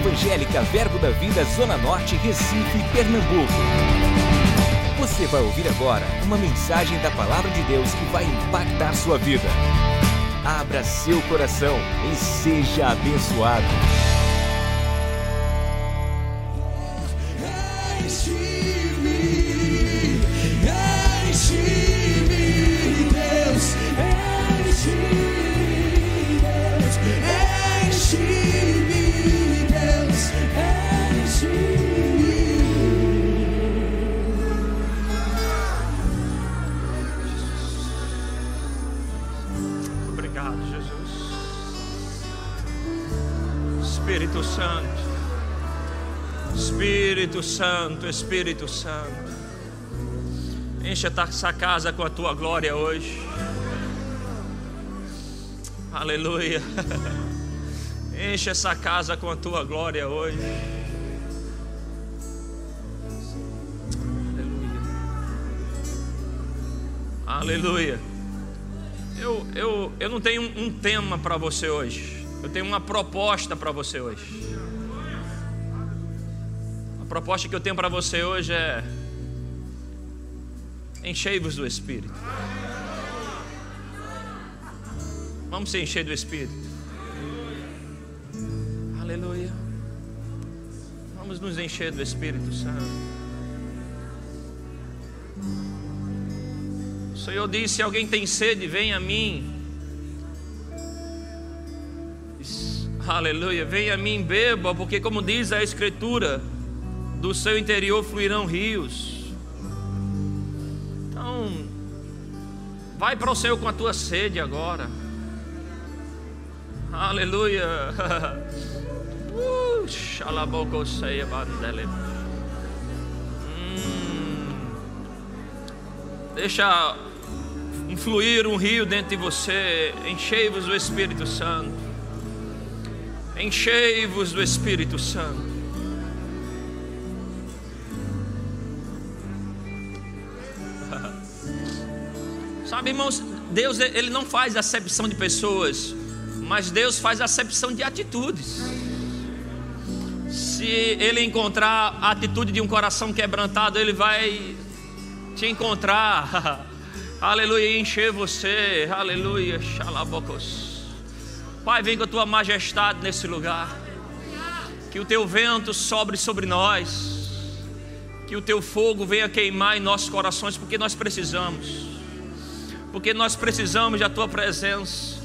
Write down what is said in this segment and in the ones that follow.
Evangélica Verbo da Vida Zona Norte, Recife, Pernambuco. Você vai ouvir agora uma mensagem da Palavra de Deus que vai impactar sua vida. Abra seu coração e seja abençoado. Santo, Espírito Santo. Enche essa casa com a tua glória hoje. Aleluia. Enche essa casa com a tua glória hoje. Aleluia. Aleluia. Eu, eu, eu não tenho um, um tema para você hoje. Eu tenho uma proposta para você hoje. Proposta que eu tenho para você hoje é: enchei-vos do Espírito. Vamos se encher do Espírito. Aleluia. Vamos nos encher do Espírito Santo. O Senhor disse: se alguém tem sede, venha a mim. Aleluia, venha a mim, beba, porque, como diz a Escritura, do seu interior fluirão rios. Então, vai para o Senhor com a tua sede agora. Aleluia. Bandele. Hum. Deixa fluir um rio dentro de você. Enchei-vos do Espírito Santo. Enchei-vos do Espírito Santo. Sabe, irmãos, Deus ele não faz acepção de pessoas, mas Deus faz acepção de atitudes. Se ele encontrar a atitude de um coração quebrantado, ele vai te encontrar. Aleluia, encher você. Aleluia, xalabocos. Pai, vem com a tua majestade nesse lugar. Que o teu vento sobre sobre nós. Que o teu fogo venha queimar em nossos corações, porque nós precisamos. Porque nós precisamos da tua presença.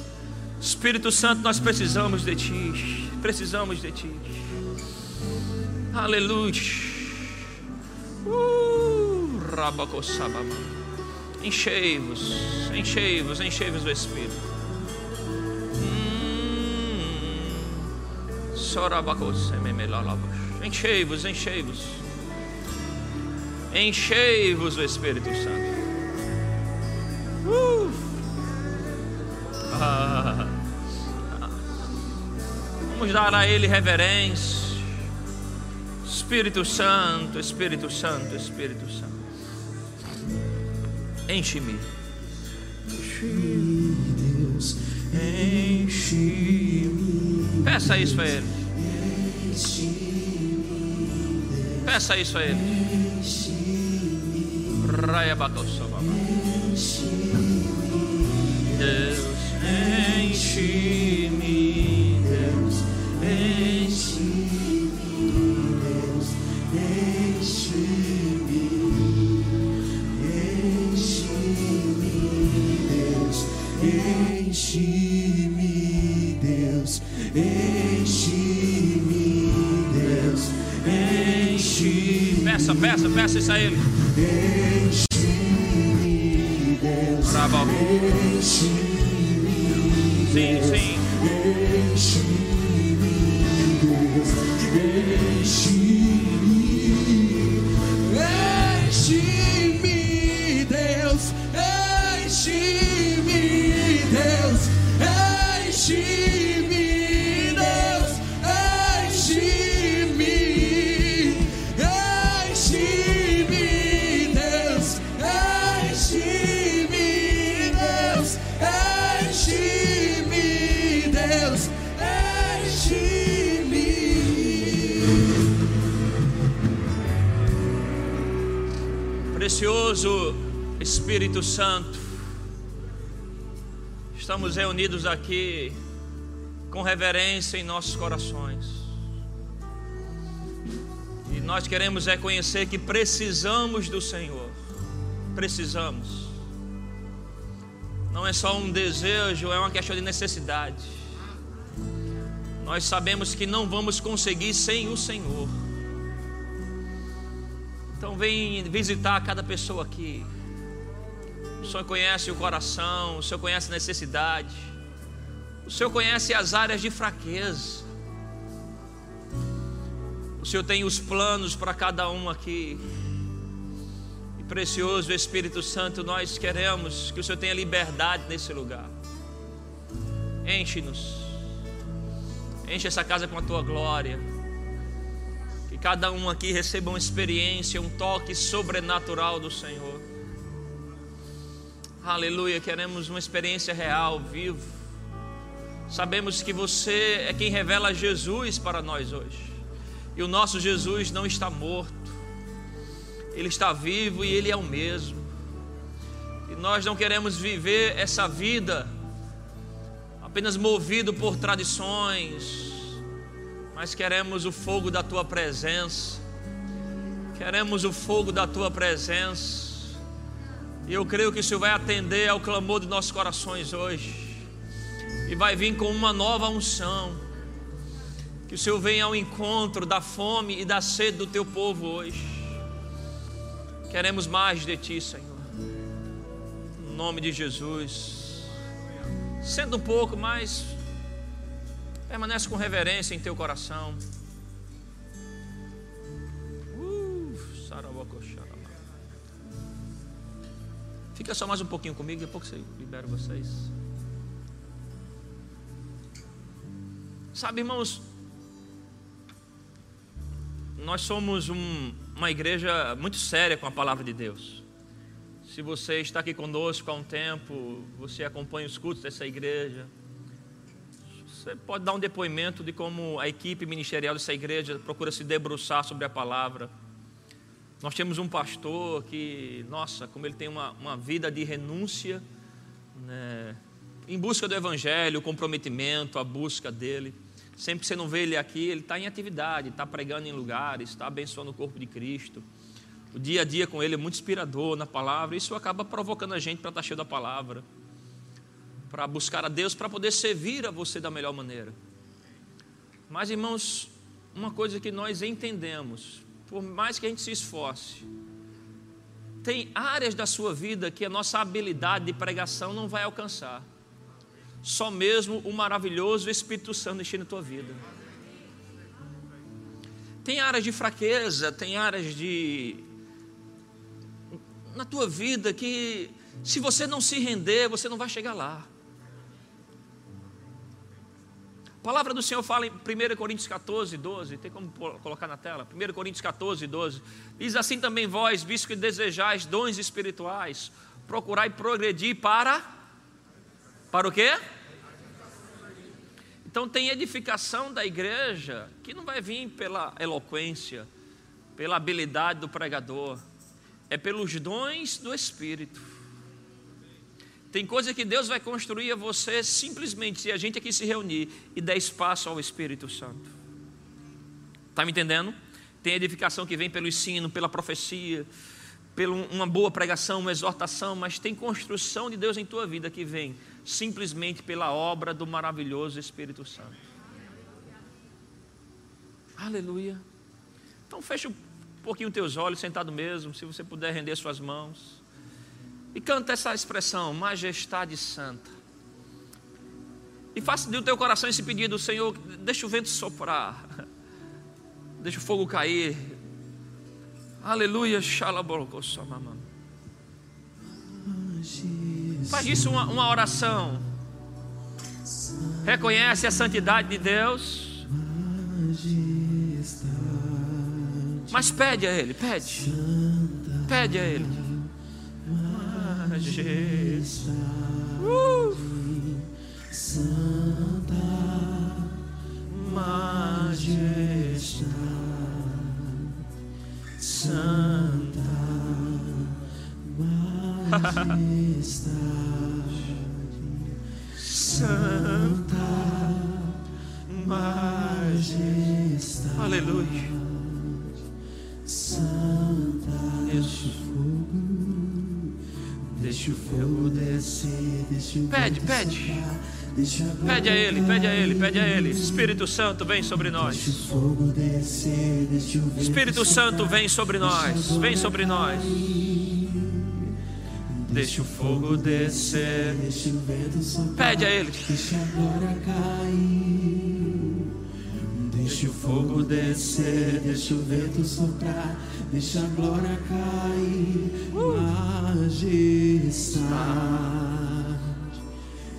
Espírito Santo, nós precisamos de ti. Precisamos de ti. Aleluia. Uh. Enchei-vos, enchei-vos, enchei-vos do Espírito. Hum. Enchei-vos, enchei-vos. Enchei-vos do Espírito Santo. Ah. Vamos dar a Ele reverência. Espírito Santo, Espírito Santo, Espírito Santo. Enche-me. Deus, enche-me. Peça isso a Ele. Peça isso a Ele. Raia Bacossova. Peça, peça, isso a Ele. Enche-me, Sim, sim. Precioso Espírito Santo, estamos reunidos aqui com reverência em nossos corações. E nós queremos reconhecer que precisamos do Senhor. Precisamos. Não é só um desejo, é uma questão de necessidade. Nós sabemos que não vamos conseguir sem o Senhor. Então vem visitar cada pessoa aqui. O Senhor conhece o coração, o Senhor conhece a necessidade. O Senhor conhece as áreas de fraqueza. O Senhor tem os planos para cada um aqui. E precioso Espírito Santo, nós queremos que o Senhor tenha liberdade nesse lugar. Enche-nos. Enche essa casa com a tua glória. Cada um aqui receba uma experiência, um toque sobrenatural do Senhor. Aleluia, queremos uma experiência real, vivo. Sabemos que você é quem revela Jesus para nós hoje. E o nosso Jesus não está morto. Ele está vivo e ele é o mesmo. E nós não queremos viver essa vida apenas movido por tradições, mas queremos o fogo da tua presença. Queremos o fogo da tua presença. E eu creio que o Senhor vai atender ao clamor dos nossos corações hoje. E vai vir com uma nova unção. Que o Senhor venha ao encontro da fome e da sede do teu povo hoje. Queremos mais de ti, Senhor. Em nome de Jesus. Senta um pouco, mas permanece com reverência em teu coração. Fica só mais um pouquinho comigo, depois eu libero vocês. Sabe, irmãos, nós somos um, uma igreja muito séria com a palavra de Deus. Se você está aqui conosco há um tempo, você acompanha os cultos dessa igreja, você pode dar um depoimento de como a equipe ministerial dessa igreja procura se debruçar sobre a palavra nós temos um pastor que, nossa, como ele tem uma, uma vida de renúncia, né, em busca do evangelho, o comprometimento, a busca dele. Sempre que você não vê ele aqui, ele está em atividade, está pregando em lugares, está abençoando o corpo de Cristo. O dia a dia com ele é muito inspirador na palavra, isso acaba provocando a gente para estar tá cheio da palavra, para buscar a Deus, para poder servir a você da melhor maneira. Mas, irmãos, uma coisa que nós entendemos, por mais que a gente se esforce, tem áreas da sua vida que a nossa habilidade de pregação não vai alcançar. Só mesmo o maravilhoso Espírito Santo enchendo a tua vida. Tem áreas de fraqueza, tem áreas de na tua vida que se você não se render, você não vai chegar lá. Palavra do Senhor fala em 1 Coríntios 14, 12. Tem como colocar na tela? 1 Coríntios 14, 12. Diz assim também vós, visto que desejais dons espirituais, procurai progredir para. Para o quê? Então tem edificação da igreja que não vai vir pela eloquência, pela habilidade do pregador, é pelos dons do Espírito. Tem coisa que Deus vai construir a você simplesmente se a gente aqui se reunir e der espaço ao Espírito Santo. Está me entendendo? Tem edificação que vem pelo ensino, pela profecia, pela uma boa pregação, uma exortação, mas tem construção de Deus em tua vida que vem simplesmente pela obra do maravilhoso Espírito Santo. Aleluia. Então fecha um pouquinho teus olhos, sentado mesmo, se você puder render suas mãos. E canta essa expressão, majestade santa. E faça do teu coração esse pedido, Senhor, deixa o vento soprar. Deixa o fogo cair. Aleluia, xalabolocossamamam. Faz isso uma, uma oração. Reconhece a santidade de Deus. Mas pede a Ele, pede. Pede a Ele Majestade, Santa Majestade, Santa Majestade, Santa Majestade. Aleluia. Santa Deixa o fogo descer, deixa o Pede, pede. Pede a Ele, pede a Ele, pede a Ele. Espírito Santo, vem sobre nós. Espírito Santo, vem sobre nós. Vem sobre nós. Deixa o fogo descer. Pede a Ele. deixa a glória cair. Deixa o fogo descer, deixa o vento soprar, deixa a glória cair. Majestade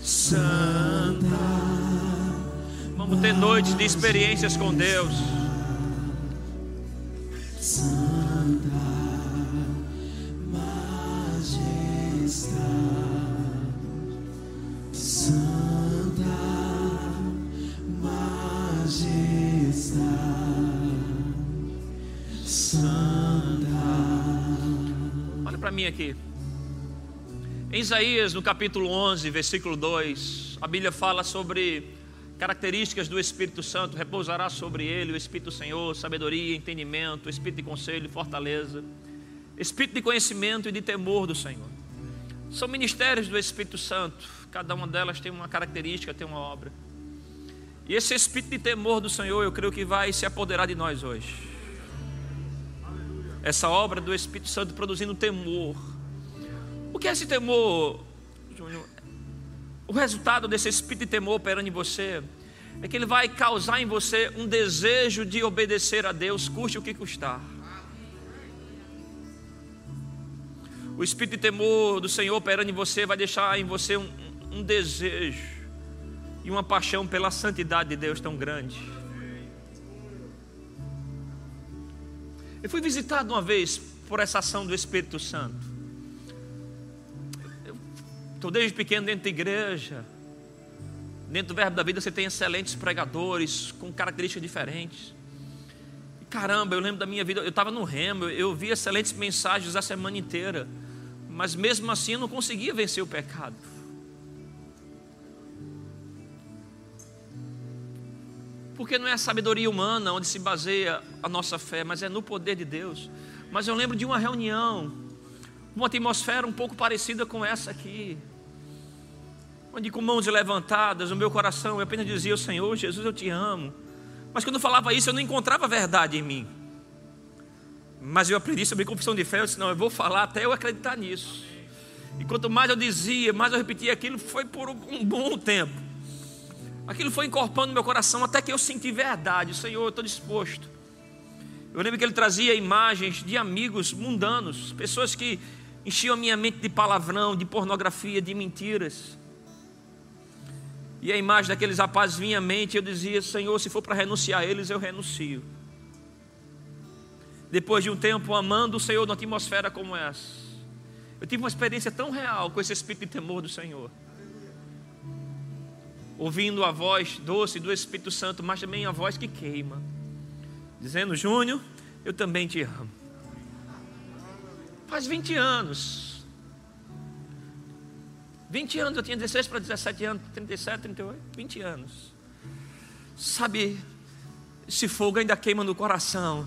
Santa. Vamos ter noites de experiências com Deus. Santa mim aqui. Em Isaías, no capítulo 11, versículo 2, a Bíblia fala sobre características do Espírito Santo. Repousará sobre ele o Espírito do Senhor, sabedoria, entendimento, Espírito de conselho fortaleza, Espírito de conhecimento e de temor do Senhor. São ministérios do Espírito Santo. Cada uma delas tem uma característica, tem uma obra. E esse Espírito de temor do Senhor, eu creio que vai se apoderar de nós hoje. Essa obra do Espírito Santo produzindo temor. O que é esse temor, Júnior? O resultado desse espírito de temor operando em você é que ele vai causar em você um desejo de obedecer a Deus, custe o que custar. O espírito de temor do Senhor operando em você vai deixar em você um, um desejo e uma paixão pela santidade de Deus tão grande. Eu fui visitado uma vez por essa ação do Espírito Santo. Estou desde pequeno dentro da igreja. Dentro do Verbo da Vida você tem excelentes pregadores com características diferentes. Caramba, eu lembro da minha vida, eu estava no remo, eu, eu vi excelentes mensagens a semana inteira. Mas mesmo assim eu não conseguia vencer o pecado. Porque não é a sabedoria humana onde se baseia a nossa fé, mas é no poder de Deus. Mas eu lembro de uma reunião, uma atmosfera um pouco parecida com essa aqui. Onde com mãos levantadas, o meu coração eu apenas dizia: "O Senhor, Jesus, eu te amo". Mas quando eu falava isso, eu não encontrava verdade em mim. Mas eu aprendi sobre confissão de fé, eu disse: "Não, eu vou falar até eu acreditar nisso". E quanto mais eu dizia, mais eu repetia aquilo, foi por um bom tempo. Aquilo foi encorpando meu coração até que eu senti verdade. Senhor, eu estou disposto. Eu lembro que ele trazia imagens de amigos mundanos, pessoas que enchiam a minha mente de palavrão, de pornografia, de mentiras. E a imagem daqueles rapazes vinha à mente, eu dizia: Senhor, se for para renunciar a eles, eu renuncio. Depois de um tempo amando o Senhor numa atmosfera como essa, eu tive uma experiência tão real com esse espírito de temor do Senhor ouvindo a voz doce do Espírito Santo, mas também a voz que queima, dizendo: Júnior, eu também te amo. Faz 20 anos. 20 anos, eu tinha 16 para 17 anos, 37, 38, 20 anos. Sabe, esse fogo ainda queima no coração.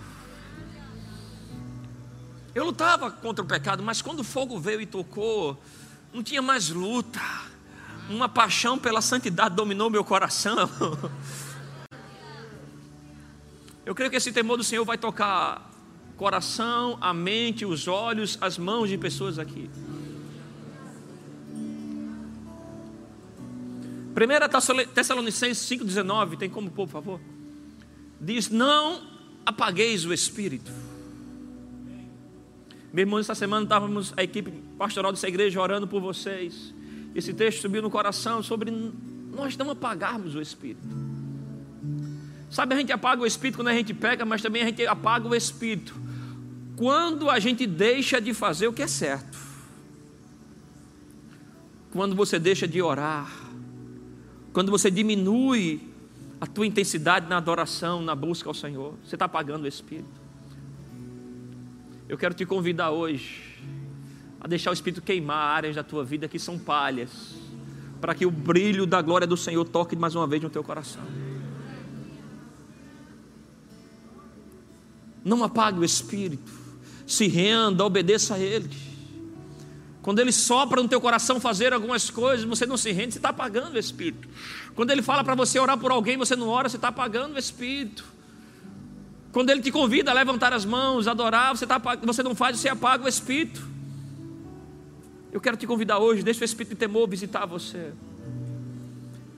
Eu lutava contra o pecado, mas quando o fogo veio e tocou, não tinha mais luta uma paixão pela santidade dominou meu coração. Eu creio que esse temor do Senhor vai tocar coração, a mente, os olhos, as mãos de pessoas aqui. 1 Tessalonicenses 5,19, tem como por favor? Diz: Não apagueis o espírito. Meu irmão, essa semana estávamos, a equipe pastoral dessa igreja, orando por vocês. Esse texto subiu no coração sobre nós não apagarmos o Espírito. Sabe, a gente apaga o Espírito quando a gente peca, mas também a gente apaga o Espírito quando a gente deixa de fazer o que é certo. Quando você deixa de orar, quando você diminui a tua intensidade na adoração, na busca ao Senhor, você está apagando o Espírito. Eu quero te convidar hoje a deixar o Espírito queimar áreas da tua vida que são palhas, para que o brilho da glória do Senhor toque mais uma vez no teu coração. Não apague o Espírito, se renda, obedeça a Ele. Quando Ele sopra no teu coração fazer algumas coisas, você não se rende, você está apagando o Espírito. Quando Ele fala para você orar por alguém, você não ora, você está apagando o Espírito. Quando Ele te convida a levantar as mãos, adorar, você, tá, você não faz, você apaga o Espírito. Eu quero te convidar hoje, deixa o Espírito de temor visitar você.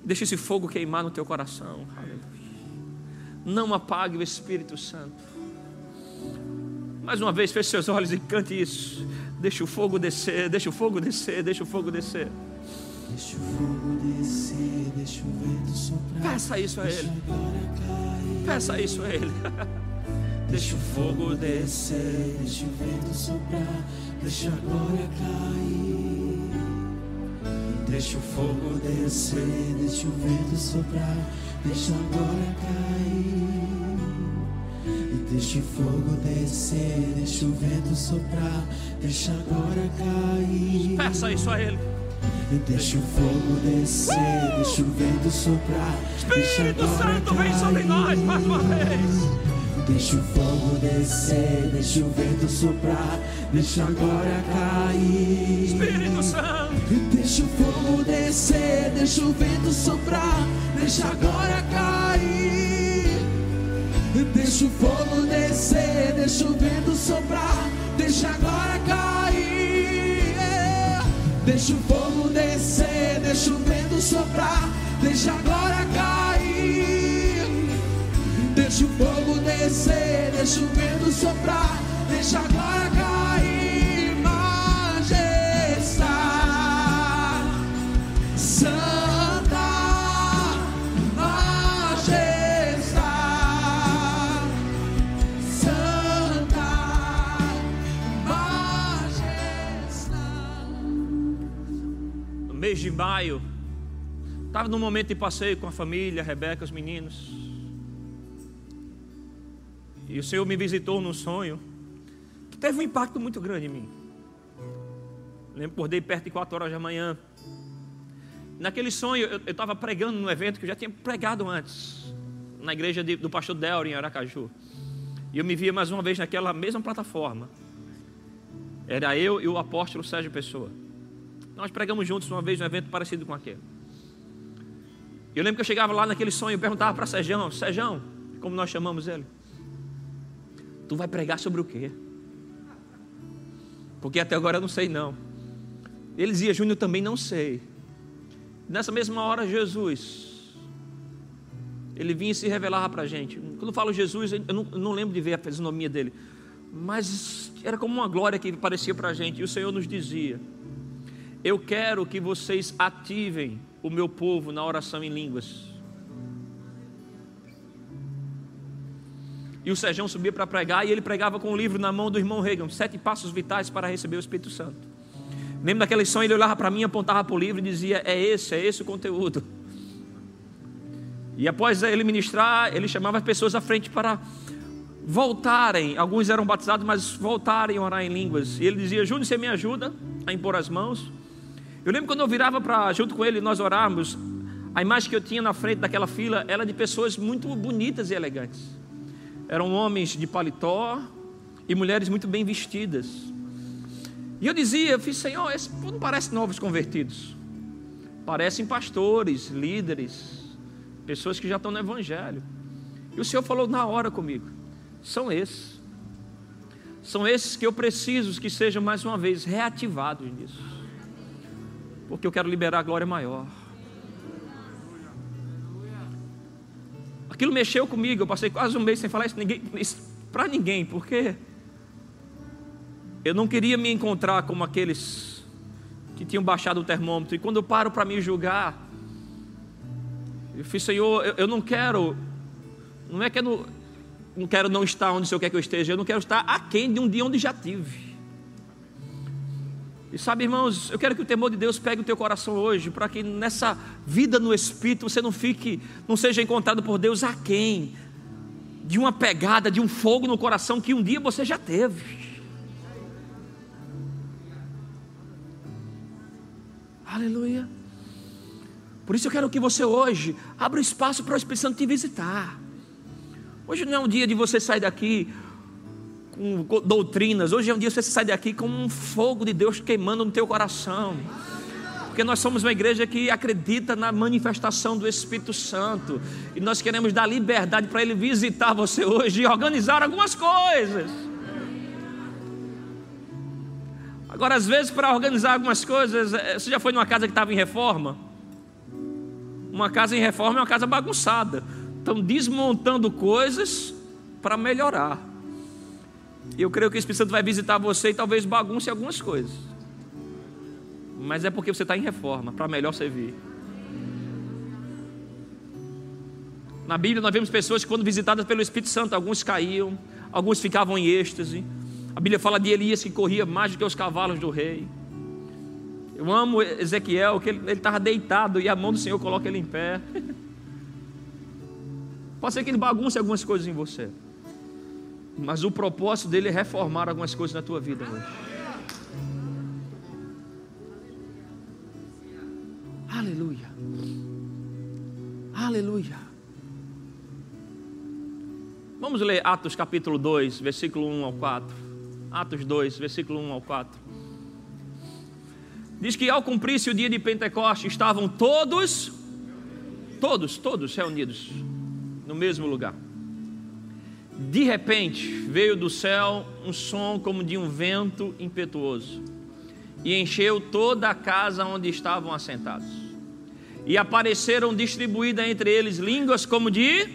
Deixa esse fogo queimar no teu coração. Não apague o Espírito Santo. Mais uma vez, feche seus olhos e cante isso. Deixa o fogo descer, deixa o fogo descer, deixa o fogo descer. Deixa o fogo descer, deixa o vento soprar. Peça isso a Ele. Peça isso a Ele. Deixa o fogo descer, deixa o vento soprar, deixa a glória cair. Deixa o fogo descer, deixa o vento soprar, deixa a glória cair. E deixa o fogo descer, deixa o vento soprar, deixa a glória cair. Peça isso a Ele. E deixa o fogo descer, deixa o vento soprar. Espírito Santo, vem sobre nós mais uma vez. Deixa o fogo descer, deixa o vento soprar, deixa a glória cair. Espírito Santo, Deixa o fogo descer, deixa o vento soprar, deixa a glória cair. Deixa o fogo descer, deixa o vento soprar, deixa a glória cair. Deixa o fogo descer, deixa o vento soprar, deixa a glória cair. Deixa o vento soprar, deixa a glória cair. Majestade, Santa Majestade, Santa Majestade. no mês de maio, estava num momento de passeio com a família, a Rebeca, os meninos. E o Senhor me visitou num sonho que teve um impacto muito grande em mim. Lembro, acordei perto de 4 horas da manhã. Naquele sonho, eu estava pregando num evento que eu já tinha pregado antes, na igreja de- do pastor Delry, em Aracaju. E eu me via mais uma vez naquela mesma plataforma. Era eu e o apóstolo Sérgio Pessoa. Nós pregamos juntos uma vez num evento parecido com aquele. Eu lembro que eu chegava lá naquele sonho e perguntava para Sérgio, Sérgio, como nós chamamos ele, tu vai pregar sobre o quê? Porque até agora eu não sei não. Ele dizia, Júnior, também não sei. Nessa mesma hora, Jesus, ele vinha e se revelava para a gente. Quando eu falo Jesus, eu não, eu não lembro de ver a fisionomia dele, mas era como uma glória que aparecia para a gente. E o Senhor nos dizia: Eu quero que vocês ativem o meu povo na oração em línguas. E o Sérgio subia para pregar e ele pregava com o livro na mão do irmão Reagan, Sete Passos Vitais para Receber o Espírito Santo. Lembro daquela lição, ele olhava para mim, apontava para o livro e dizia: É esse, é esse o conteúdo. E após ele ministrar, ele chamava as pessoas à frente para voltarem. Alguns eram batizados, mas voltarem a orar em línguas. E ele dizia: Júnior, você me ajuda a impor as mãos? Eu lembro quando eu virava para junto com ele nós orarmos, a imagem que eu tinha na frente daquela fila era de pessoas muito bonitas e elegantes. Eram homens de paletó e mulheres muito bem vestidas. E eu dizia, eu fiz, Senhor, esse não parece novos convertidos. Parecem pastores, líderes, pessoas que já estão no Evangelho. E o Senhor falou na hora comigo: são esses. São esses que eu preciso que sejam mais uma vez reativados nisso. Porque eu quero liberar a glória maior. Aquilo mexeu comigo, eu passei quase um mês sem falar isso, isso para ninguém, porque eu não queria me encontrar como aqueles que tinham baixado o termômetro. E quando eu paro para me julgar, eu fiz, Senhor, eu, eu não quero, não é que eu não, não quero não estar onde o Senhor quer que eu esteja, eu não quero estar aquém de um dia onde já tive. E sabe, irmãos, eu quero que o temor de Deus pegue o teu coração hoje, para que nessa vida no Espírito você não fique, não seja encontrado por Deus aquém de uma pegada, de um fogo no coração que um dia você já teve. Aleluia. Por isso eu quero que você hoje abra espaço para o Espírito Santo te visitar. Hoje não é um dia de você sair daqui doutrinas, hoje é um dia você sair daqui com um fogo de Deus queimando no teu coração. Porque nós somos uma igreja que acredita na manifestação do Espírito Santo. E nós queremos dar liberdade para Ele visitar você hoje e organizar algumas coisas. Agora, às vezes, para organizar algumas coisas, eh, você já foi numa casa que estava em reforma? Uma casa em reforma é uma casa bagunçada. Estão desmontando coisas para melhorar. E eu creio que o Espírito Santo vai visitar você e talvez bagunce algumas coisas. Mas é porque você está em reforma, para melhor servir. Na Bíblia nós vemos pessoas que quando visitadas pelo Espírito Santo, alguns caíam, alguns ficavam em êxtase. A Bíblia fala de Elias que corria mais do que os cavalos do rei. Eu amo Ezequiel, que ele estava deitado e a mão do Senhor coloca ele em pé. Pode ser que ele bagunce algumas coisas em você, mas o propósito dele é reformar algumas coisas na tua vida hoje. Aleluia. Aleluia. Vamos ler Atos capítulo 2, versículo 1 ao 4. Atos 2, versículo 1 ao 4. Diz que ao cumprir-se o dia de Pentecostes, estavam todos, todos, todos reunidos no mesmo lugar. De repente, veio do céu um som como de um vento impetuoso e encheu toda a casa onde estavam assentados. E apareceram distribuídas entre eles línguas como de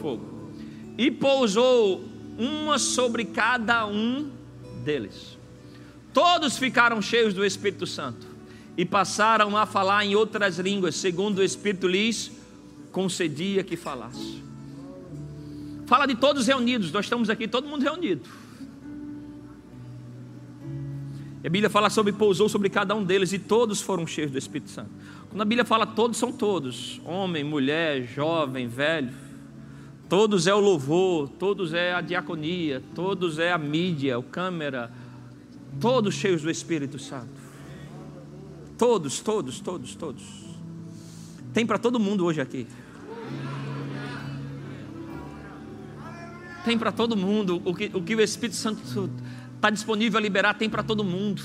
fogo. E pousou uma sobre cada um deles. Todos ficaram cheios do Espírito Santo e passaram a falar em outras línguas, segundo o Espírito lhes concedia que falasse. Fala de todos reunidos, nós estamos aqui, todo mundo reunido. E a Bíblia fala sobre pousou sobre cada um deles e todos foram cheios do Espírito Santo. Quando a Bíblia fala todos, são todos: homem, mulher, jovem, velho Todos é o louvor, todos é a diaconia, todos é a mídia, o câmera, todos cheios do Espírito Santo. Todos, todos, todos, todos. Tem para todo mundo hoje aqui. Tem para todo mundo. O que, o que o Espírito Santo está disponível a liberar, tem para todo mundo.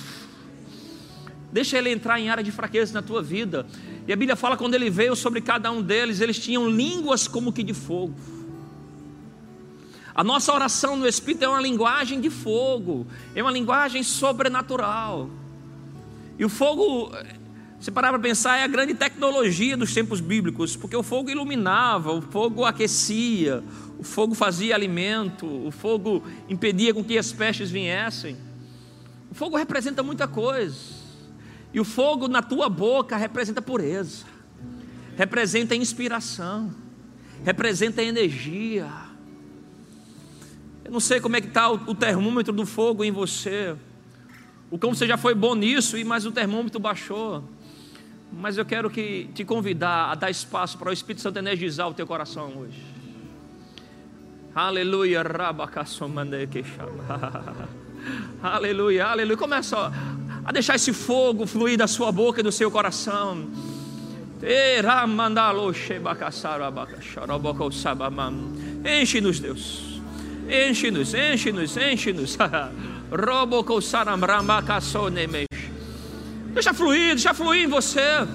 Deixa ele entrar em área de fraqueza na tua vida. E a Bíblia fala quando ele veio sobre cada um deles, eles tinham línguas como que de fogo. A nossa oração no Espírito é uma linguagem de fogo, é uma linguagem sobrenatural. E o fogo, se parar para pensar, é a grande tecnologia dos tempos bíblicos, porque o fogo iluminava, o fogo aquecia, o fogo fazia alimento, o fogo impedia com que as pestes viessem. O fogo representa muita coisa. E o fogo na tua boca representa pureza, representa inspiração, representa energia eu não sei como é que está o, termômetro do fogo em você. O como você já foi bom nisso, mas o termômetro baixou. Mas eu quero que te convidar a dar espaço para o Espírito Santo energizar o teu coração hoje. Aleluia, Aleluia, aleluia. Começa a deixar esse fogo fluir da sua boca e do seu coração. Enche-nos, Deus. Enche-nos, enche-nos, enche-nos. Deixa fluir, deixa fluir em você.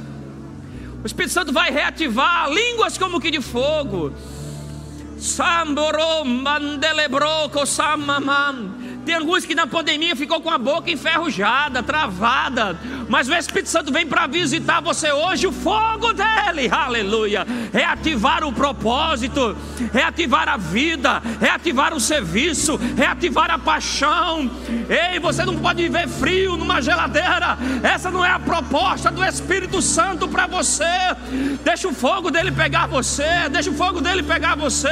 O Espírito Santo vai reativar línguas como que de fogo. Samborom mandelebroco samamam. Tem alguns que na pandemia ficou com a boca enferrujada, travada, mas o Espírito Santo vem para visitar você hoje, o fogo dele, aleluia, reativar o propósito, reativar a vida, reativar o serviço, reativar a paixão. Ei, você não pode viver frio numa geladeira, essa não é a proposta do Espírito Santo para você. Deixa o fogo dele pegar você, deixa o fogo dele pegar você,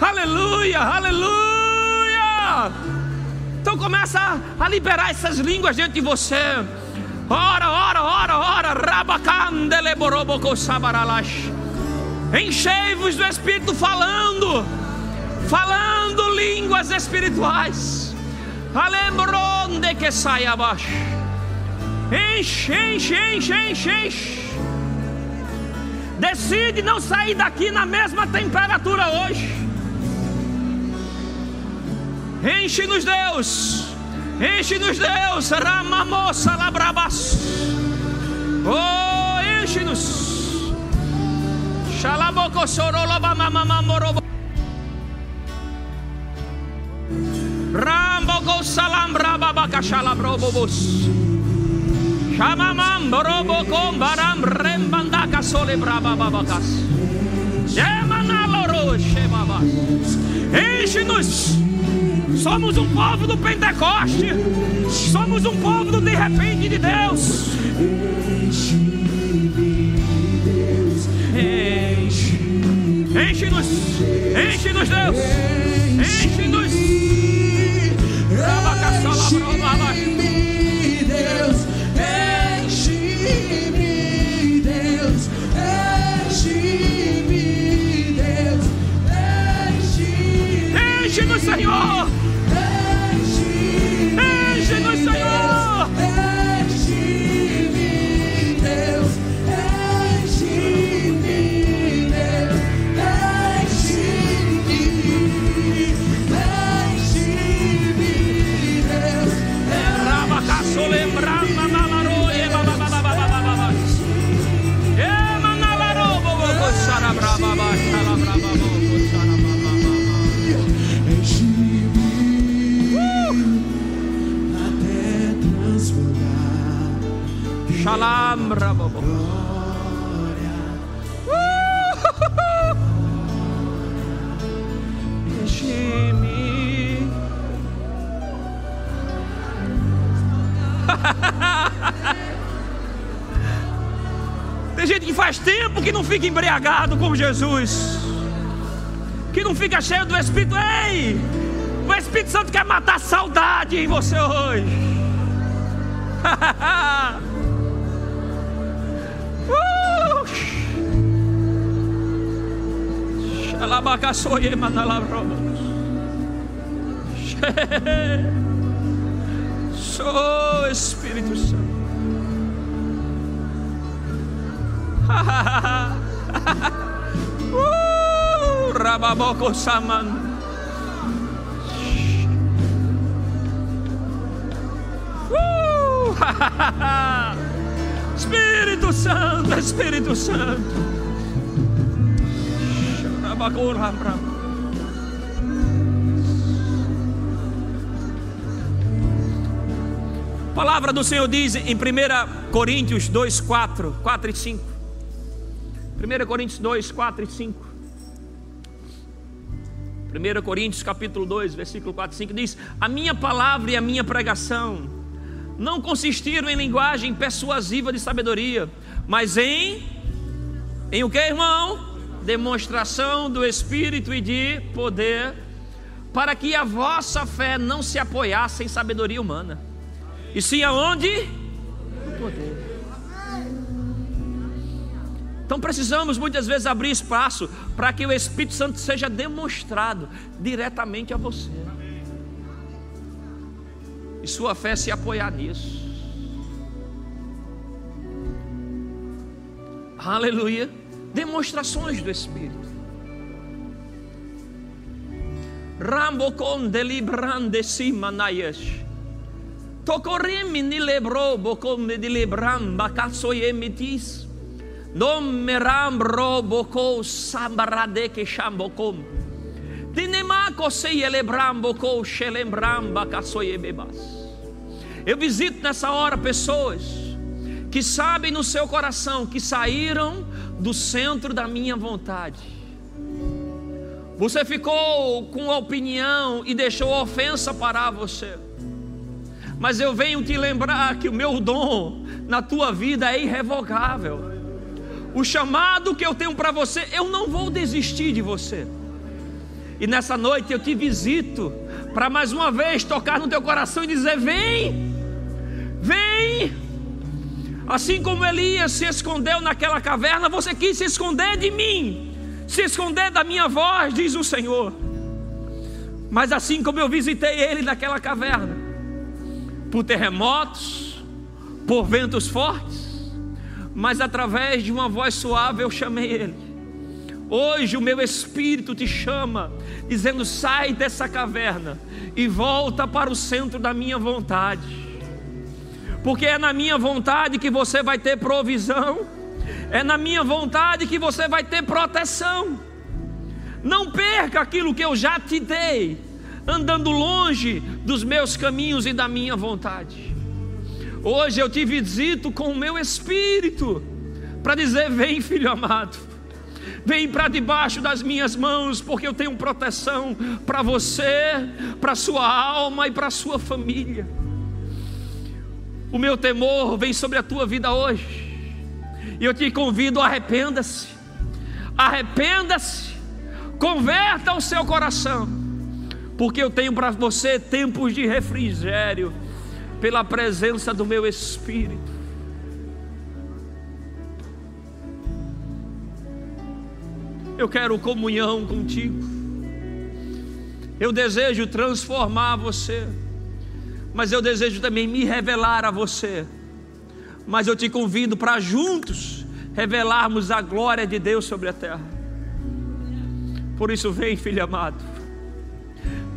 aleluia, aleluia. Então começa a liberar essas línguas dentro de você. Ora, ora, ora, ora, rabacandeleborobocosabaralash. Enchei-vos do Espírito falando, falando línguas espirituais. Alembronde que sai abaixo. Enche, enche, enche, enche, enche. Decide não sair daqui na mesma temperatura hoje. Enche-nos, Deus. Enche-nos, Deus. Ramamosa labrabas. Oh, enche-nos. Xalaboco sorolobamamamamorobo. Ramboco salambrababaka xalabrobobos. Shamamam borobocom baram rembandaka sole brabababakas. Emanaloro shebabas. Enche-nos. Somos um povo do Pentecoste. Somos um povo do de repente de Deus. Enche. Enche-nos. Enche-nos, Deus. Enche-nos. Enche-me, com Jesus, que não fica cheio do Espírito. Ei, o Espírito Santo quer matar saudade em você hoje. Sou Espírito Santo. Rababoco Saman. Uh, Espírito Santo, Espírito Santo. A palavra do Senhor diz em 1 Coríntios 2, 4, 4 e 5. 1 Coríntios 2, 4 e 5. 1 Coríntios capítulo 2, versículo 4 e 5 diz: A minha palavra e a minha pregação não consistiram em linguagem persuasiva de sabedoria, mas em em o que, irmão? Demonstração do espírito e de poder, para que a vossa fé não se apoiasse em sabedoria humana. E sim aonde? No poder. Então precisamos muitas vezes abrir espaço para que o Espírito Santo seja demonstrado diretamente a você. E sua fé se apoiar nisso. Aleluia. Demonstrações do Espírito. Rambocon delibrande simanayesh. Tokoremi ni lebro bokom me dilebram bakatsoyemitis. Eu visito nessa hora pessoas que sabem no seu coração que saíram do centro da minha vontade. Você ficou com opinião e deixou a ofensa parar você. Mas eu venho te lembrar que o meu dom na tua vida é irrevogável. O chamado que eu tenho para você, eu não vou desistir de você. E nessa noite eu te visito para mais uma vez tocar no teu coração e dizer: vem, vem. Assim como Elias se escondeu naquela caverna, você quis se esconder de mim, se esconder da minha voz, diz o Senhor. Mas assim como eu visitei ele naquela caverna, por terremotos, por ventos fortes, mas através de uma voz suave eu chamei ele. Hoje o meu espírito te chama, dizendo: sai dessa caverna e volta para o centro da minha vontade. Porque é na minha vontade que você vai ter provisão, é na minha vontade que você vai ter proteção. Não perca aquilo que eu já te dei, andando longe dos meus caminhos e da minha vontade. Hoje eu te visito com o meu espírito para dizer: vem, filho amado, vem para debaixo das minhas mãos, porque eu tenho proteção para você, para sua alma e para sua família. O meu temor vem sobre a tua vida hoje, e eu te convido: arrependa-se, arrependa-se, converta o seu coração, porque eu tenho para você tempos de refrigério pela presença do meu Espírito. Eu quero comunhão contigo. Eu desejo transformar você, mas eu desejo também me revelar a você. Mas eu te convido para juntos revelarmos a glória de Deus sobre a terra. Por isso, vem, filho amado,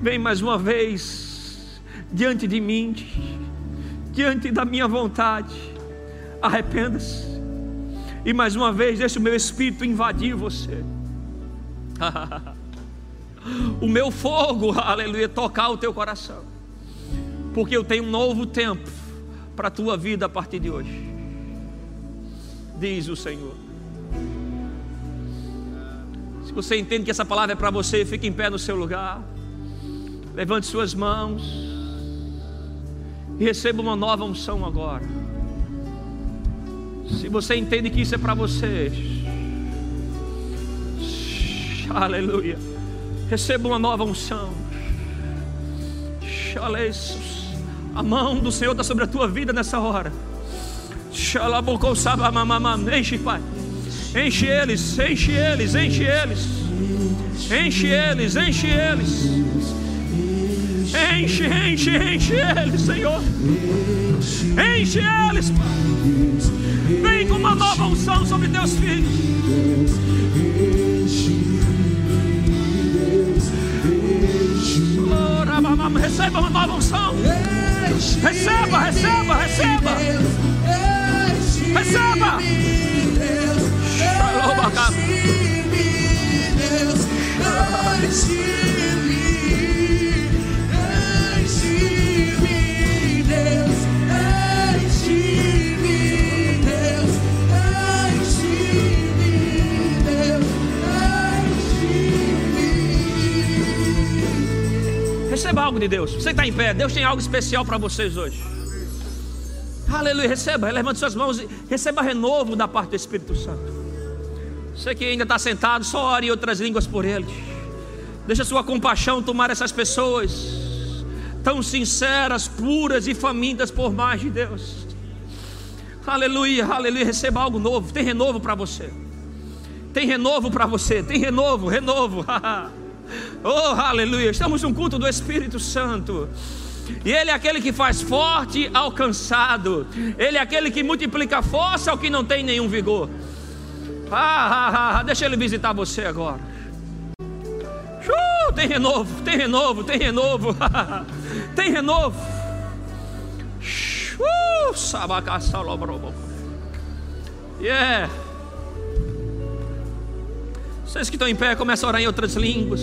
vem mais uma vez diante de mim diante da minha vontade. Arrependa-se. E mais uma vez, deixe o meu espírito invadir você. o meu fogo, aleluia, tocar o teu coração. Porque eu tenho um novo tempo para a tua vida a partir de hoje. Diz o Senhor. Se você entende que essa palavra é para você, fique em pé no seu lugar. Levante suas mãos e receba uma nova unção agora. Se você entende que isso é para você, aleluia, receba uma nova unção. A mão do Senhor está sobre a tua vida nessa hora. Enche, Pai. Enche eles, enche eles, enche eles. Enche eles, enche eles. Enche, enche, enche eles, Senhor. Enche eles, Pai. Vem com uma nova unção sobre teus filhos. Receba uma nova unção. Receba, receba, receba. Receba. Shalom, Receba algo de Deus. Você está em pé. Deus tem algo especial para vocês hoje. Aleluia. Receba. Levante suas mãos e receba renovo da parte do Espírito Santo. Você que ainda está sentado, só ore em outras línguas por eles. Deixa sua compaixão tomar essas pessoas tão sinceras, puras e famintas por mais de Deus. Aleluia, aleluia. Receba algo novo. Tem renovo para você. Tem renovo para você. Tem renovo, renovo. Oh, aleluia! Estamos num culto do Espírito Santo. E Ele é aquele que faz forte ao cansado. Ele é aquele que multiplica força ao que não tem nenhum vigor. Ah, ah, ah, deixa Ele visitar você agora. Uh, tem renovo, tem renovo, tem renovo. tem renovo. Uh, yeah. Vocês que estão em pé, começam a orar em outras línguas.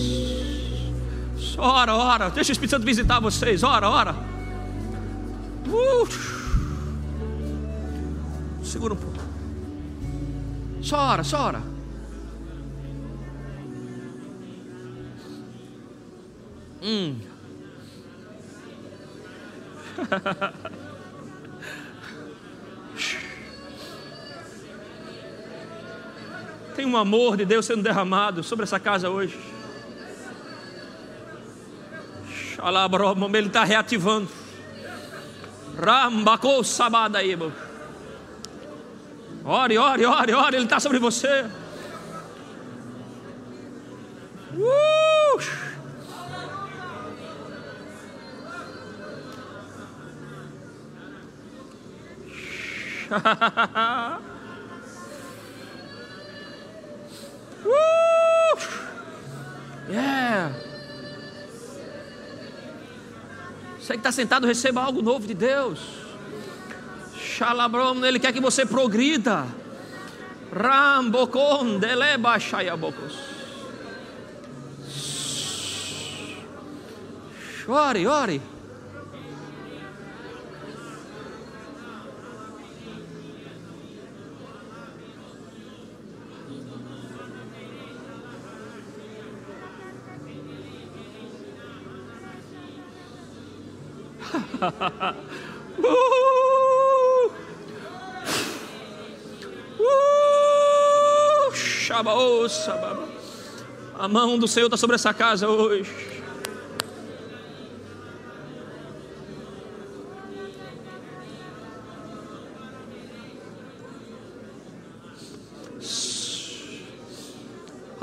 Ora, ora. Deixa o Espírito Santo visitar vocês. Ora, ora. Uh. Segura um pouco. Só ora, só ora. Hum. Tem um amor de Deus sendo derramado sobre essa casa hoje. Ele está reativando. Rambacou sabada aí, Ore, ore, ore, ore, Ele está sobre você. Uh! Você que está sentado, receba algo novo de Deus. Shalabrom, Ele quer que você progrida. Rambocon, deleba, shayabocos. Ore, ore. uh! Uh! A mão do Senhor está sobre essa casa hoje.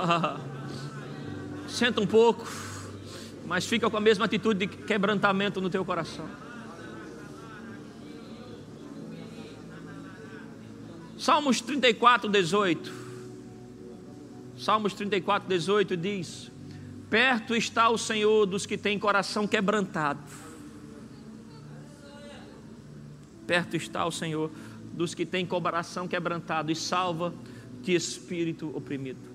Senta um pouco mas fica com a mesma atitude de quebrantamento no teu coração. Salmos 34, 18. Salmos 34, 18 diz: Perto está o Senhor dos que têm coração quebrantado. Perto está o Senhor dos que têm coração quebrantado e salva de espírito oprimido.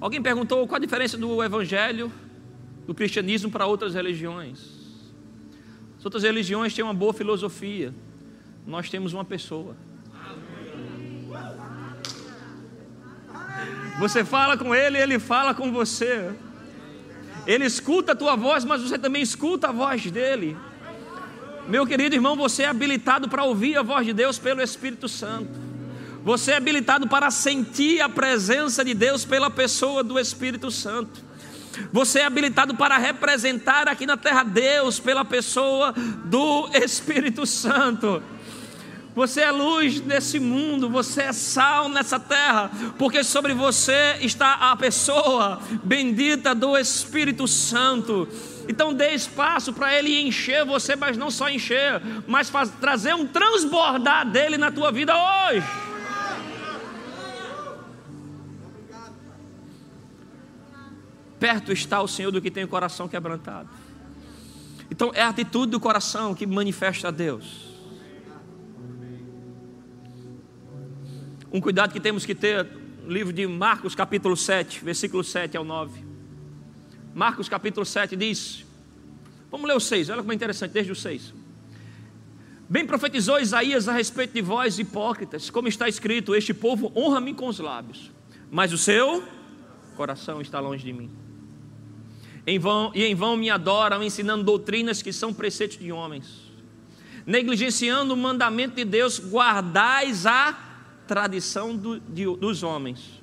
Alguém perguntou qual a diferença do Evangelho do cristianismo para outras religiões. As outras religiões têm uma boa filosofia, nós temos uma pessoa. Você fala com ele, ele fala com você. Ele escuta a tua voz, mas você também escuta a voz dele. Meu querido irmão, você é habilitado para ouvir a voz de Deus pelo Espírito Santo. Você é habilitado para sentir a presença de Deus pela pessoa do Espírito Santo. Você é habilitado para representar aqui na terra Deus pela pessoa do Espírito Santo. Você é luz desse mundo, você é sal nessa terra, porque sobre você está a pessoa bendita do Espírito Santo. Então dê espaço para ele encher você, mas não só encher, mas faz, trazer um transbordar dele na tua vida hoje. Perto está o Senhor do que tem o coração quebrantado. Então é a atitude do coração que manifesta a Deus. Um cuidado que temos que ter livro de Marcos, capítulo 7, versículo 7 ao 9. Marcos, capítulo 7 diz: Vamos ler o 6, olha como é interessante, desde o 6. Bem profetizou Isaías a respeito de vós, hipócritas, como está escrito: Este povo honra-me com os lábios, mas o seu coração está longe de mim. Em vão, e em vão me adoram, ensinando doutrinas que são preceitos de homens. Negligenciando o mandamento de Deus, guardais a tradição do, de, dos homens.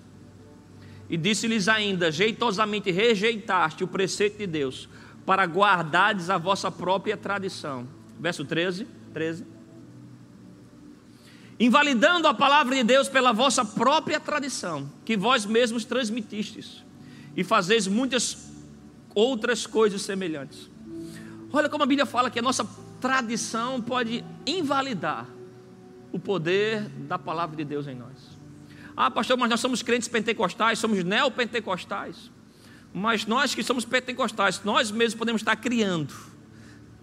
E disse-lhes ainda: jeitosamente rejeitaste o preceito de Deus, para guardardes a vossa própria tradição. Verso 13, 13. Invalidando a palavra de Deus pela vossa própria tradição, que vós mesmos transmitistes, e fazeis muitas outras coisas semelhantes. Olha como a Bíblia fala que a nossa tradição pode invalidar o poder da palavra de Deus em nós. Ah, pastor, mas nós somos crentes pentecostais, somos neopentecostais. Mas nós que somos pentecostais, nós mesmos podemos estar criando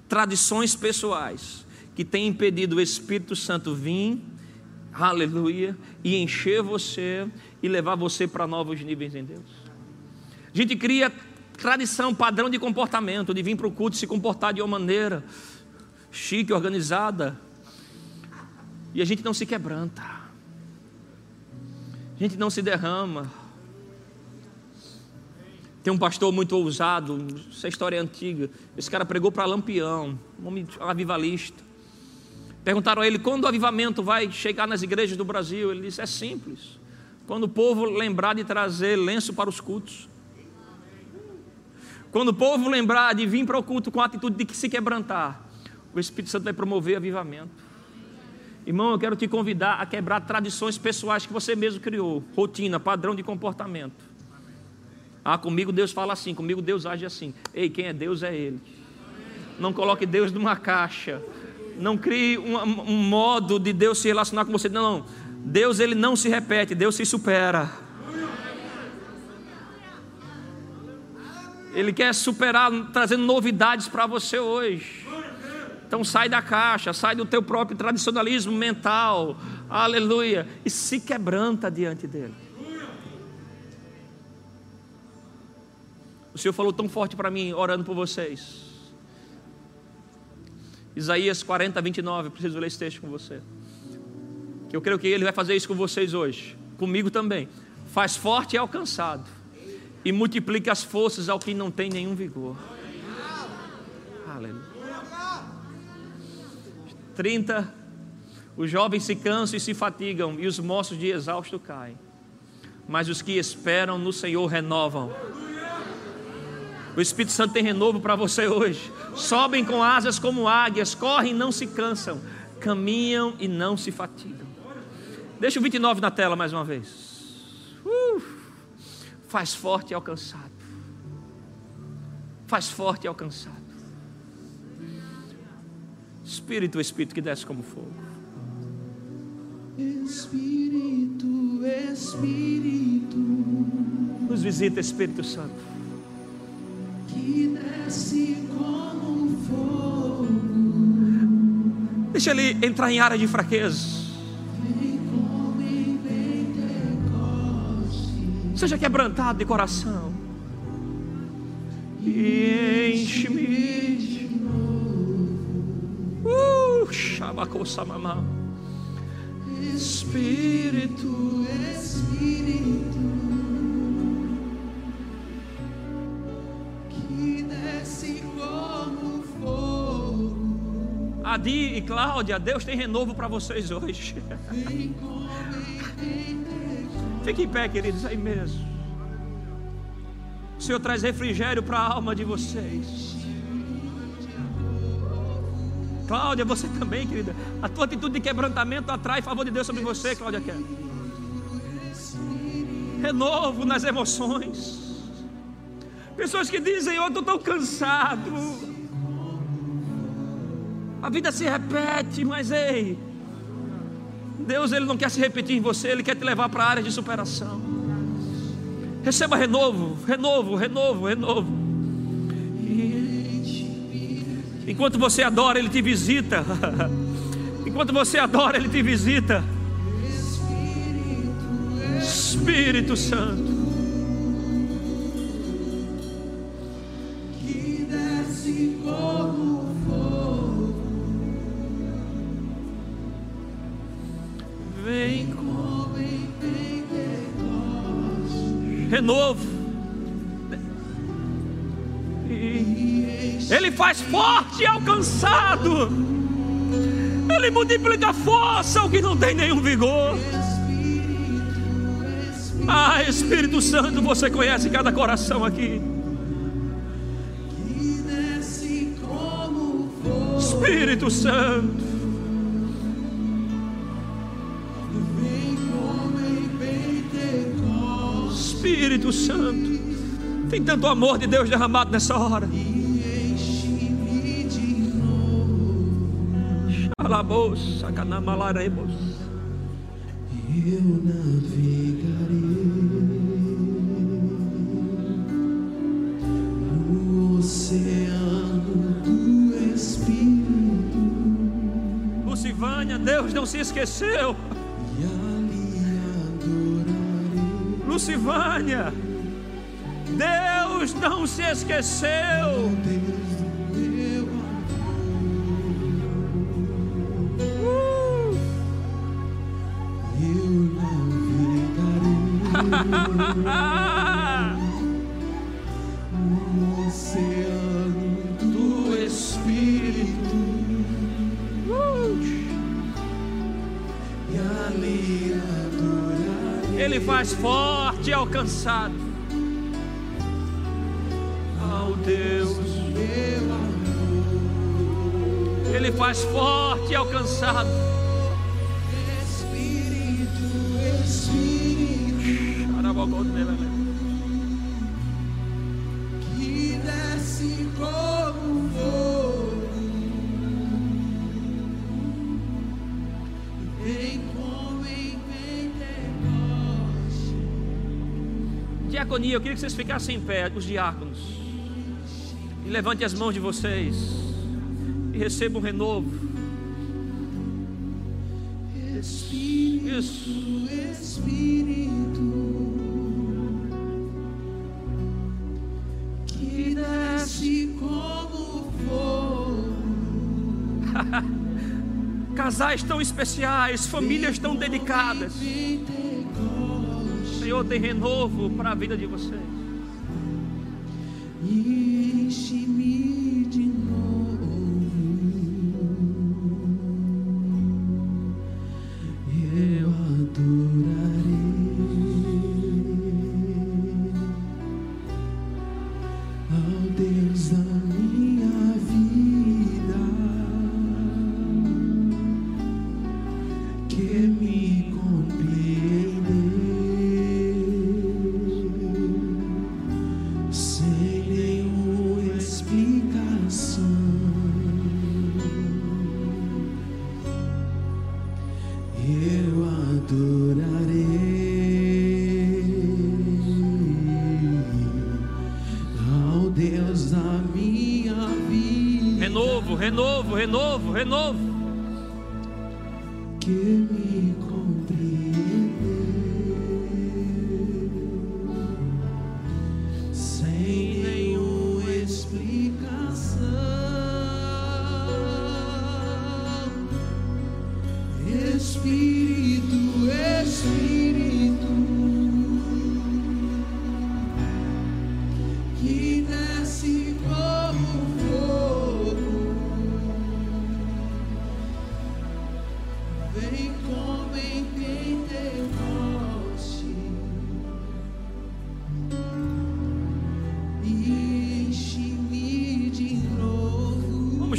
tradições pessoais que têm impedido o Espírito Santo vir, aleluia, e encher você e levar você para novos níveis em Deus. A gente cria tradição, padrão de comportamento, de vir para o culto se comportar de uma maneira chique, organizada. E a gente não se quebranta. A gente não se derrama. Tem um pastor muito ousado, essa história é antiga. Esse cara pregou para Lampião, um homem avivalista. Perguntaram a ele quando o avivamento vai chegar nas igrejas do Brasil. Ele disse: é simples. Quando o povo lembrar de trazer lenço para os cultos. Quando o povo lembrar de vir para o culto com a atitude de se quebrantar, o Espírito Santo vai promover avivamento. Irmão, eu quero te convidar a quebrar tradições pessoais que você mesmo criou, rotina, padrão de comportamento. Ah, comigo Deus fala assim, comigo Deus age assim. Ei, quem é Deus é Ele. Não coloque Deus numa caixa. Não crie um, um modo de Deus se relacionar com você. Não, Deus ele não se repete, Deus se supera. Ele quer superar, trazendo novidades para você hoje. Então sai da caixa, sai do teu próprio tradicionalismo mental. Aleluia. E se quebranta diante dele. O Senhor falou tão forte para mim, orando por vocês. Isaías 40, 29, preciso ler esse texto com você. Eu creio que Ele vai fazer isso com vocês hoje, comigo também. Faz forte e alcançado, e multiplica as forças ao que não tem nenhum vigor. Aleluia. 30. Os jovens se cansam e se fatigam, e os moços de exausto caem. Mas os que esperam no Senhor renovam. O Espírito Santo tem renovo para você hoje. Sobem com asas como águias, correm e não se cansam, caminham e não se fatigam. Deixa o 29 na tela mais uma vez. Uh, faz forte e alcançado. Faz forte e alcançado. Espírito, Espírito que desce como fogo. Espírito, Espírito. Nos visita, Espírito Santo. Que desce como fogo. Deixa ele entrar em área de fraqueza. Seja quebrantado de coração. E enche-me de novo. Uh, Shabakosamamá. Espírito, Espírito. Que desce como fogo. Adi e Cláudia, Deus tem renovo para vocês hoje. Vem Fique em pé, queridos, aí mesmo. O Senhor traz refrigério para a alma de vocês. Cláudia, você também, querida. A tua atitude de quebrantamento atrai favor de Deus sobre você, Cláudia quer. Renovo nas emoções. Pessoas que dizem, eu estou tão cansado. A vida se repete, mas ei, Deus ele não quer se repetir em você, ele quer te levar para a área de superação. Receba renovo, renovo, renovo, renovo. Enquanto você adora, ele te visita. Enquanto você adora, ele te visita. Espírito Santo. Renovo. Ele faz forte e alcançado. Ele multiplica força ao que não tem nenhum vigor. Ah, Espírito Santo, você conhece cada coração aqui. Espírito Santo, Espírito Santo. Tem tanto amor de Deus derramado nessa hora. Eu navegarei no oceano do Espírito Lucivânia, Deus não se esqueceu. Lucivânia, Deus não se esqueceu. Uh, Eu navegarei ah, Ele faz forte e alcançado. Ao Deus. Ele faz forte e alcançado. Espírito, Espírito Diaconia, eu queria que vocês ficassem em pé, os diáconos. E levante as mãos de vocês e receba um renovo. Espírito, Isso. Espírito, que desce como fogo. Casais tão especiais, famílias tão dedicadas. Senhor, tem renovo para a vida de vocês. enche-me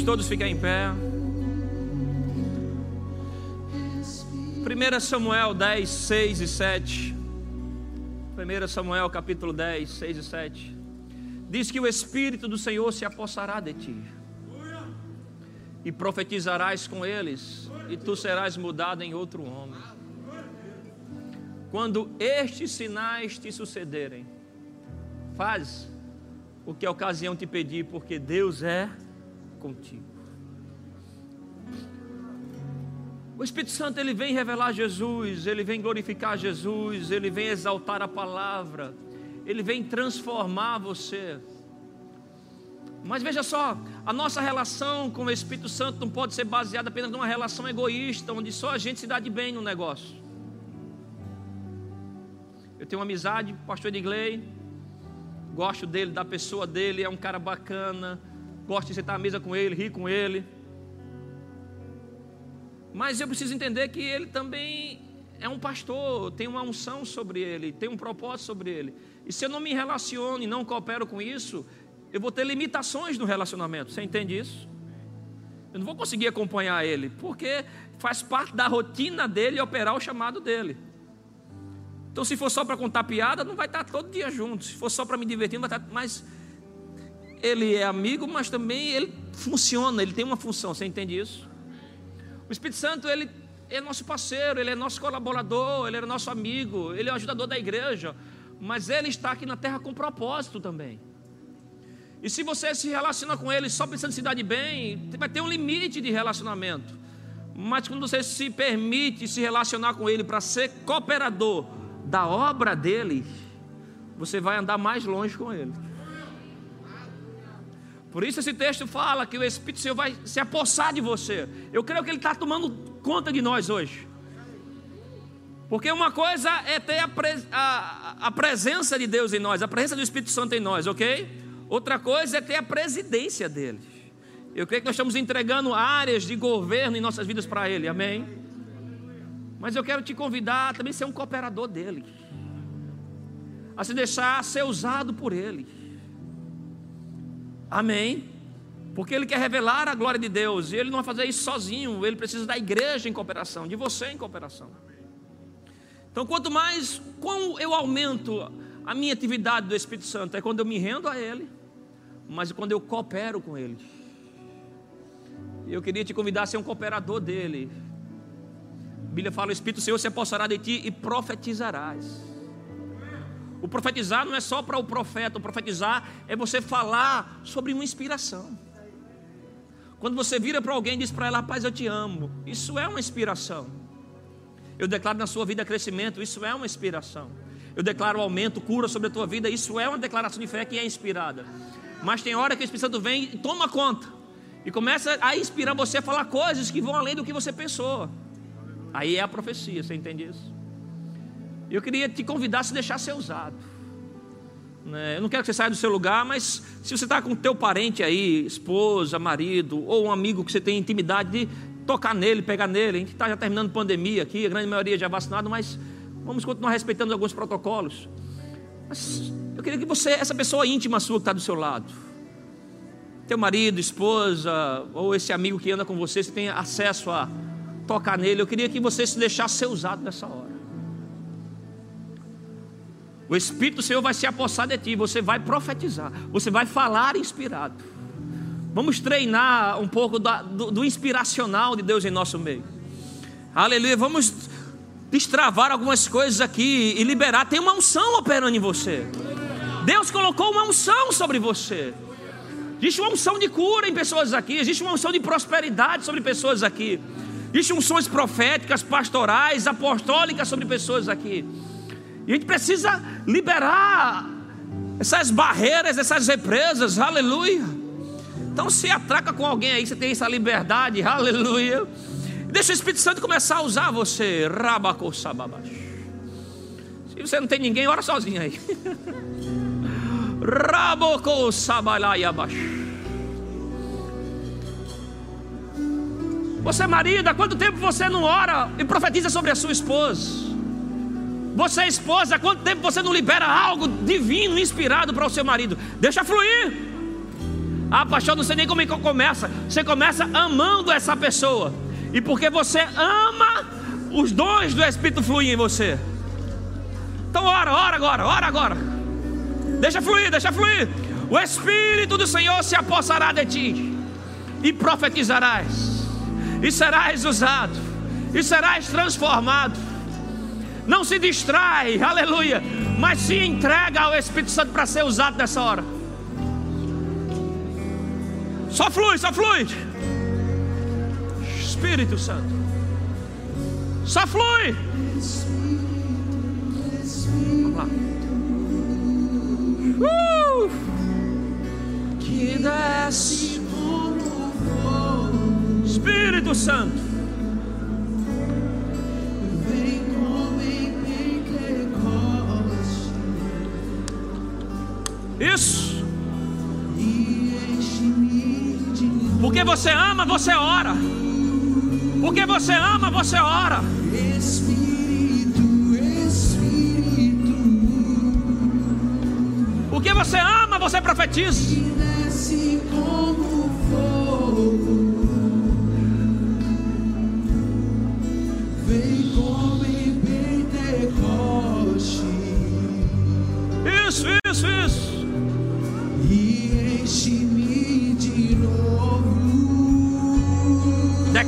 todos ficar em pé. 1 Samuel 10, 6 e 7. 1 Samuel capítulo 10, 6 e 7. Diz que o Espírito do Senhor se apossará de ti. E profetizarás com eles, e tu serás mudado em outro homem. Quando estes sinais te sucederem, faz o que a ocasião te pedir, porque Deus é contigo. O Espírito Santo ele vem revelar Jesus, ele vem glorificar Jesus, ele vem exaltar a palavra, ele vem transformar você. Mas veja só, a nossa relação com o Espírito Santo não pode ser baseada apenas numa relação egoísta, onde só a gente se dá de bem no negócio. Eu tenho uma amizade, com o pastor Edgley, gosto dele, da pessoa dele, é um cara bacana, gosto de sentar à mesa com ele, rir com ele. Mas eu preciso entender que ele também é um pastor, tem uma unção sobre ele, tem um propósito sobre ele. E se eu não me relaciono e não coopero com isso, eu vou ter limitações no relacionamento. Você entende isso? Eu não vou conseguir acompanhar ele, porque faz parte da rotina dele operar o chamado dele. Então, se for só para contar piada, não vai estar todo dia junto. Se for só para me divertir, não vai estar. Mas ele é amigo, mas também ele funciona, ele tem uma função. Você entende isso? O Espírito Santo, ele é nosso parceiro, ele é nosso colaborador, ele é nosso amigo, ele é o ajudador da igreja, mas ele está aqui na terra com propósito também. E se você se relaciona com ele só pensando em se dar de bem, vai ter um limite de relacionamento. Mas quando você se permite se relacionar com ele para ser cooperador da obra dele, você vai andar mais longe com ele. Por isso esse texto fala que o Espírito Senhor vai se apossar de você. Eu creio que ele está tomando conta de nós hoje. Porque uma coisa é ter a, pres a, a, presença de Deus em nós, a presença do Espírito Santo em nós, ok? Outra coisa é ter a presidência dele. Eu creio que nós estamos entregando áreas de governo em nossas vidas para ele, amém? Mas eu quero te convidar a também ser um cooperador dele, a se deixar ser usado por ele. Amém. Porque Ele quer revelar a glória de Deus, e Ele não vai fazer isso sozinho, Ele precisa da igreja em cooperação, de você em cooperação. Então, quanto mais, como eu aumento a minha atividade do Espírito Santo, é quando eu me rendo a Ele, mas quando eu coopero com Ele. Eu queria te convidar a ser um cooperador dele. A Bíblia fala: o Espírito do Senhor se apossará de ti e profetizarás. O profetizar não é só para o profeta, o profetizar é você falar sobre uma inspiração. Quando você vira para alguém e diz para ela, rapaz, eu te amo, isso é uma inspiração. Eu declaro na sua vida crescimento, isso é uma inspiração. Eu declaro aumento, cura sobre a tua vida, isso é uma declaração de fé que é inspirada. Mas tem hora que o Espírito Santo vem e toma conta e começa a inspirar você a falar coisas que vão além do que você pensou. Aí é a profecia, você entende isso? Eu queria te convidar a se deixar ser usado. Né? Eu não quero que você saia do seu lugar, mas se você está com teu parente aí, esposa, marido, ou um amigo que você tem intimidade de tocar nele, pegar nele. A gente está já terminando pandemia aqui, a grande maioria já vacinado, mas vamos continuar respeitando alguns protocolos. Mas eu queria que você, essa pessoa íntima sua que está do seu lado, teu marido, esposa, ou esse amigo que anda com você, você tem acesso a tocar nele. Eu queria que você se deixasse ser usado nessa hora. O Espírito do Senhor vai se apossar de ti, você vai profetizar, você vai falar inspirado. Vamos treinar um pouco do, do, do inspiracional de Deus em nosso meio. Aleluia. Vamos destravar algumas coisas aqui e liberar. Tem uma unção operando em você. Deus colocou uma unção sobre você. Existe uma unção de cura em pessoas aqui. Existe uma unção de prosperidade sobre pessoas aqui. Existem unções proféticas, pastorais, apostólicas sobre pessoas aqui. E a gente precisa liberar essas barreiras, essas represas, aleluia. Então se atraca com alguém aí, você tem essa liberdade, aleluia. Deixa o Espírito Santo começar a usar você. Rabacosababash. Se você não tem ninguém, ora sozinho aí. Rabocosabalaiabash. Você, marido, há quanto tempo você não ora e profetiza sobre a sua esposa? Você, esposa, há quanto tempo você não libera algo divino, inspirado para o seu marido? Deixa fluir. Ah, pastor, não sei nem como é que começa. Você começa amando essa pessoa. E porque você ama, os dons do Espírito fluem em você. Então ora, ora agora, ora agora. Deixa fluir, deixa fluir. O Espírito do Senhor se apossará de ti. E profetizarás. E serás usado. E serás transformado não se distrai, aleluia, mas se entrega ao Espírito Santo para ser usado nessa hora. Só flui, só flui. Espírito Santo, só flui. Vamos lá. Uh! Que desce Espírito Santo. Isso. Porque você ama, você ora. Porque você ama, você ora. Porque você ama, você profetiza.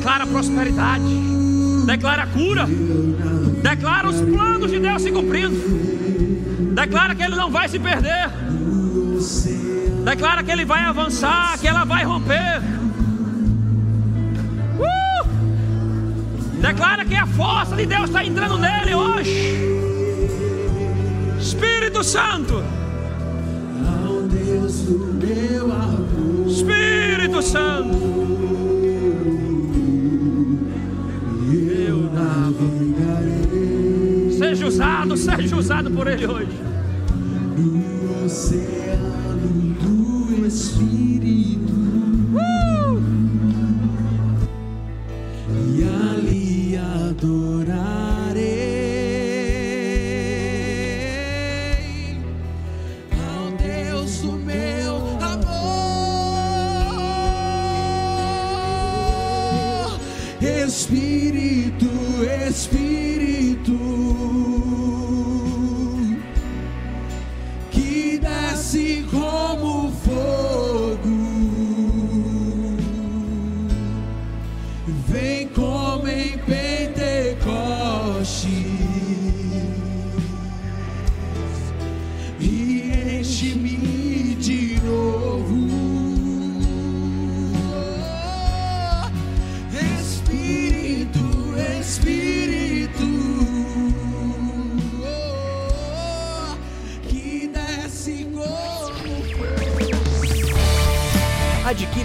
Declara prosperidade, declara cura, declara os planos de Deus se cumprindo, declara que Ele não vai se perder, declara que Ele vai avançar, que ela vai romper. Uh! Declara que a força de Deus está entrando nele hoje. Espírito Santo. Espírito Santo. Usado, seja usado por Ele hoje. No oceano do Espírito.